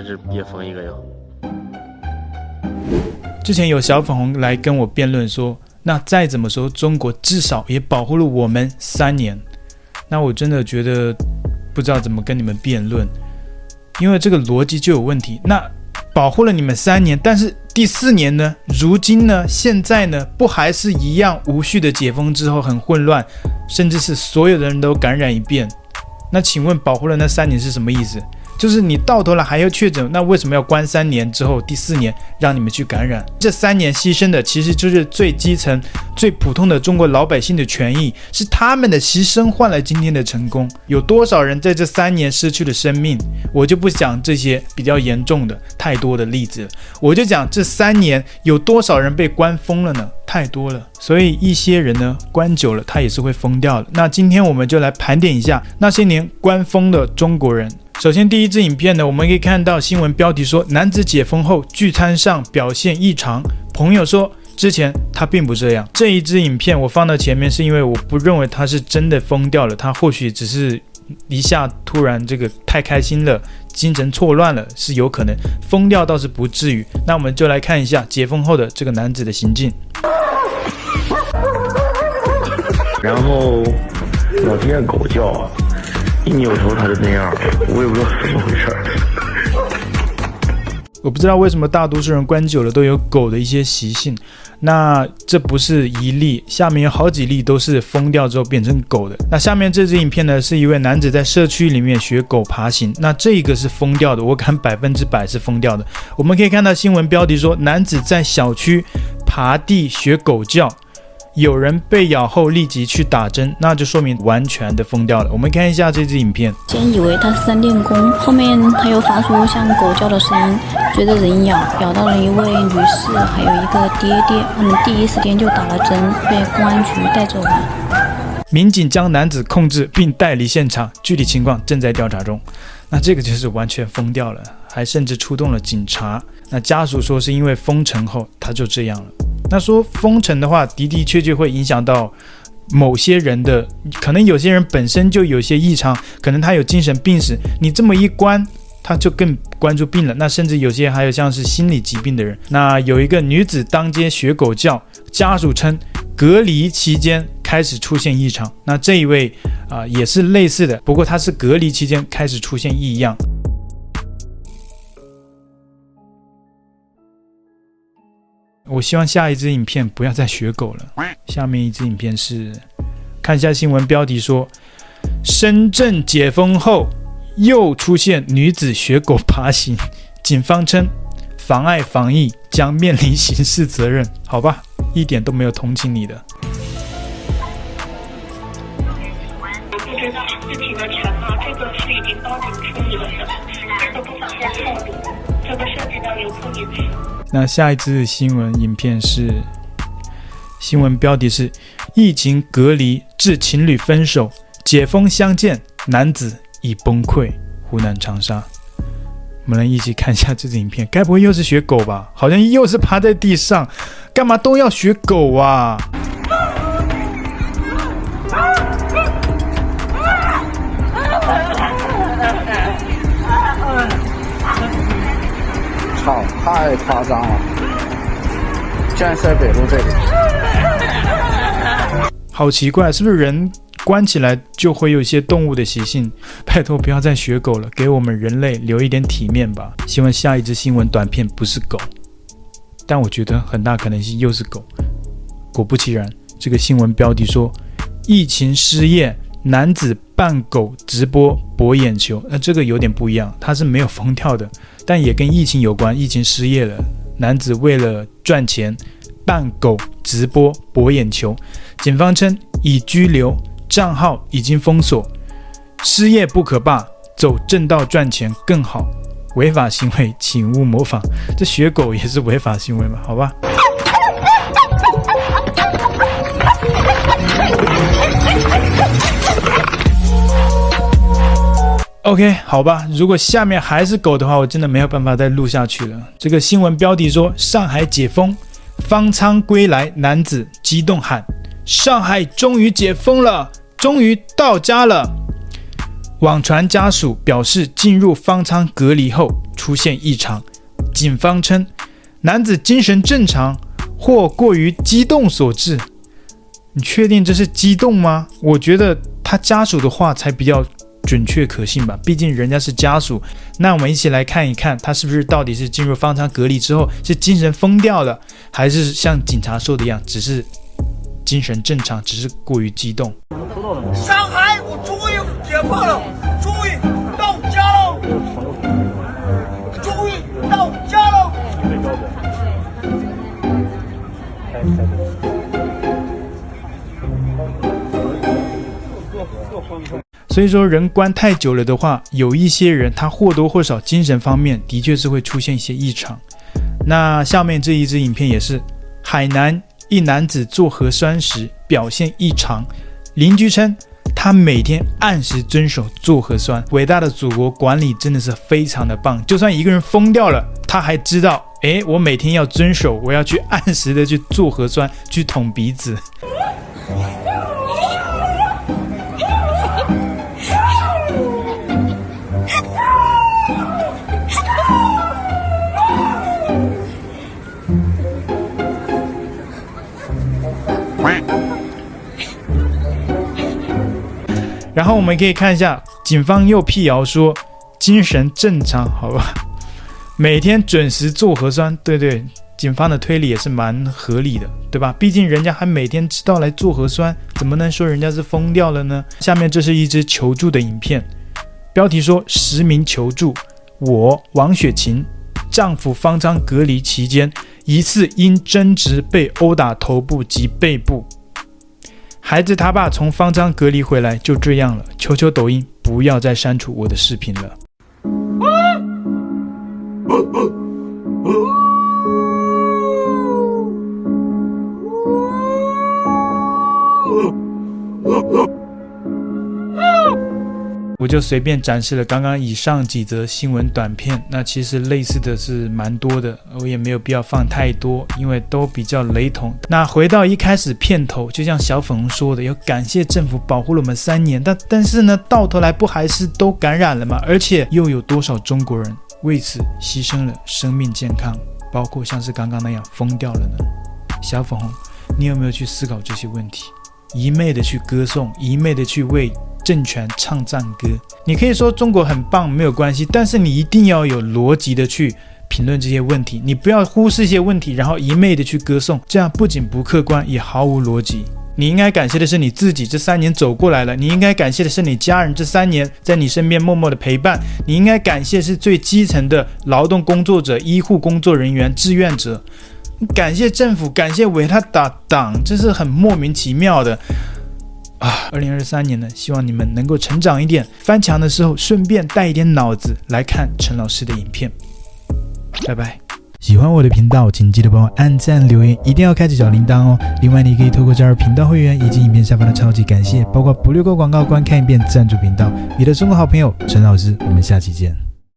真是别疯一个哟。之前有小粉红来跟我辩论说，那再怎么说，中国至少也保护了我们三年。那我真的觉得不知道怎么跟你们辩论，因为这个逻辑就有问题。那保护了你们三年，但是第四年呢？如今呢？现在呢？不还是一样无序的解封之后很混乱，甚至是所有的人都感染一遍？那请问保护了那三年是什么意思？就是你到头来还要确诊，那为什么要关三年之后第四年让你们去感染？这三年牺牲的其实就是最基层、最普通的中国老百姓的权益，是他们的牺牲换来今天的成功。有多少人在这三年失去了生命？我就不讲这些比较严重的太多的例子，我就讲这三年有多少人被关疯了呢？太多了。所以一些人呢，关久了他也是会疯掉的。那今天我们就来盘点一下那些年关疯的中国人。首先，第一支影片呢，我们可以看到新闻标题说，男子解封后聚餐上表现异常。朋友说，之前他并不这样。这一支影片我放到前面，是因为我不认为他是真的疯掉了，他或许只是一下突然这个太开心了，精神错乱了，是有可能。疯掉倒是不至于。那我们就来看一下解封后的这个男子的行径。然后老听见狗叫啊。一扭头他就那样，我也不知道怎么回事。我不知道为什么大多数人关久了都有狗的一些习性。那这不是一例，下面有好几例都是疯掉之后变成狗的。那下面这支影片呢，是一位男子在社区里面学狗爬行。那这个是疯掉的，我敢百分之百是疯掉的。我们可以看到新闻标题说，男子在小区爬地学狗叫。有人被咬后立即去打针，那就说明完全的疯掉了。我们看一下这支影片，先以为他是在练功，后面他又发出像狗叫的声音，追着人咬，咬到了一位女士，还有一个爹爹，他们第一时间就打了针，被公安局带走了。民警将男子控制并带离现场，具体情况正在调查中。那这个就是完全疯掉了，还甚至出动了警察。那家属说是因为封城后他就这样了。那说封城的话，的的确确会影响到某些人的，可能有些人本身就有些异常，可能他有精神病史，你这么一关，他就更关注病了。那甚至有些还有像是心理疾病的人。那有一个女子当街学狗叫，家属称隔离期间开始出现异常。那这一位啊、也是类似的，不过他是隔离期间开始出现异样。我希望下一支影片不要再学狗了。下面一支影片是，看一下新闻标题说，深圳解封后又出现女子学狗爬行，警方称妨碍防疫将面临刑事责任。好吧，一点都没有同情你的。我不知道事情的全貌，这个涉及到游客隐私。那下一支新闻影片是，新闻标题是“疫情隔离致情侣分手，解封相见，男子已崩溃”。湖南长沙，我们来一起看一下这支影片。该不会又是学狗吧？好像又是趴在地上，干嘛都要学狗啊？夸张了！竟然是在北路这里，好奇怪，是不是人关起来就会有一些动物的习性？拜托，不要再学狗了，给我们人类留一点体面吧。希望下一只新闻短片不是狗，但我觉得很大可能性又是狗。果不其然，这个新闻标题说：疫情失业，男子扮狗直播博眼球。那这个有点不一样，他是没有疯掉的。但也跟疫情有关，疫情失业了，男子为了赚钱扮狗直播博眼球，警方称已拘留，账号已经封锁。失业不可怕，走正道赚钱更好。违法行为，请勿模仿。这学狗也是违法行为嘛？好吧。OK，好吧，如果下面还是狗的话，我真的没有办法再录下去了。这个新闻标题说：上海解封，方舱归来，男子激动喊：“上海终于解封了，终于到家了。”网传家属表示进入方舱隔离后出现异常，警方称男子精神正常或过于激动所致。你确定这是激动吗？我觉得他家属的话才比较准确可信吧，毕竟人家是家属。那我们一起来看一看，他是不是到底是进入方舱隔离之后是精神疯掉了，还是像警察说的一样，只是精神正常，只是过于激动。上海，我终于解放了，终于到家了，终于到家了。所以说，人关太久了的话，有一些人他或多或少精神方面的确是会出现一些异常。那下面这一支影片也是，海南一男子做核酸时表现异常，邻居称他每天按时遵守做核酸。伟大的祖国管理真的是非常的棒，就算一个人疯掉了，他还知道，诶，我每天要遵守，我要去按时的去做核酸，去捅鼻子。然后我们可以看一下，警方又辟谣说精神正常，好吧？每天准时做核酸，对对，警方的推理也是蛮合理的，对吧？毕竟人家还每天知道来做核酸，怎么能说人家是疯掉了呢？下面这是一支求助的影片，标题说实名求助：我王雪琴，丈夫方舱隔离期间疑似因争执被殴打头部及背部。孩子他爸从方舱隔离回来就这样了，求求抖音不要再删除我的视频了。我就随便展示了刚刚以上几则新闻短片，那其实类似的是蛮多的，我也没有必要放太多，因为都比较雷同。那回到一开始片头，就像小粉红说的，要感谢政府保护了我们三年，但但是呢，到头来不还是都感染了吗？而且又有多少中国人为此牺牲了生命健康，包括像是刚刚那样疯掉了呢？小粉红，你有没有去思考这些问题？一昧的去歌颂，一昧的去为。政权唱赞歌，你可以说中国很棒，没有关系，但是你一定要有逻辑的去评论这些问题，你不要忽视一些问题，然后一昧的去歌颂，这样不仅不客观，也毫无逻辑。你应该感谢的是你自己这三年走过来了，你应该感谢的是你家人这三年在你身边默默的陪伴，你应该感谢是最基层的劳动工作者、医护工作人员、志愿者，感谢政府，感谢伟大党，这是很莫名其妙的。啊，二零二三年呢，希望你们能够成长一点。翻墙的时候，顺便带一点脑子来看陈老师的影片。拜拜。喜欢我的频道，请记得帮我按赞、留言，一定要开启小铃铛哦。另外，你可以透过加入频道会员以及影片下方的超级感谢，包括不略过广告、观看一遍赞助频道。你的中国好朋友陈老师，我们下期见。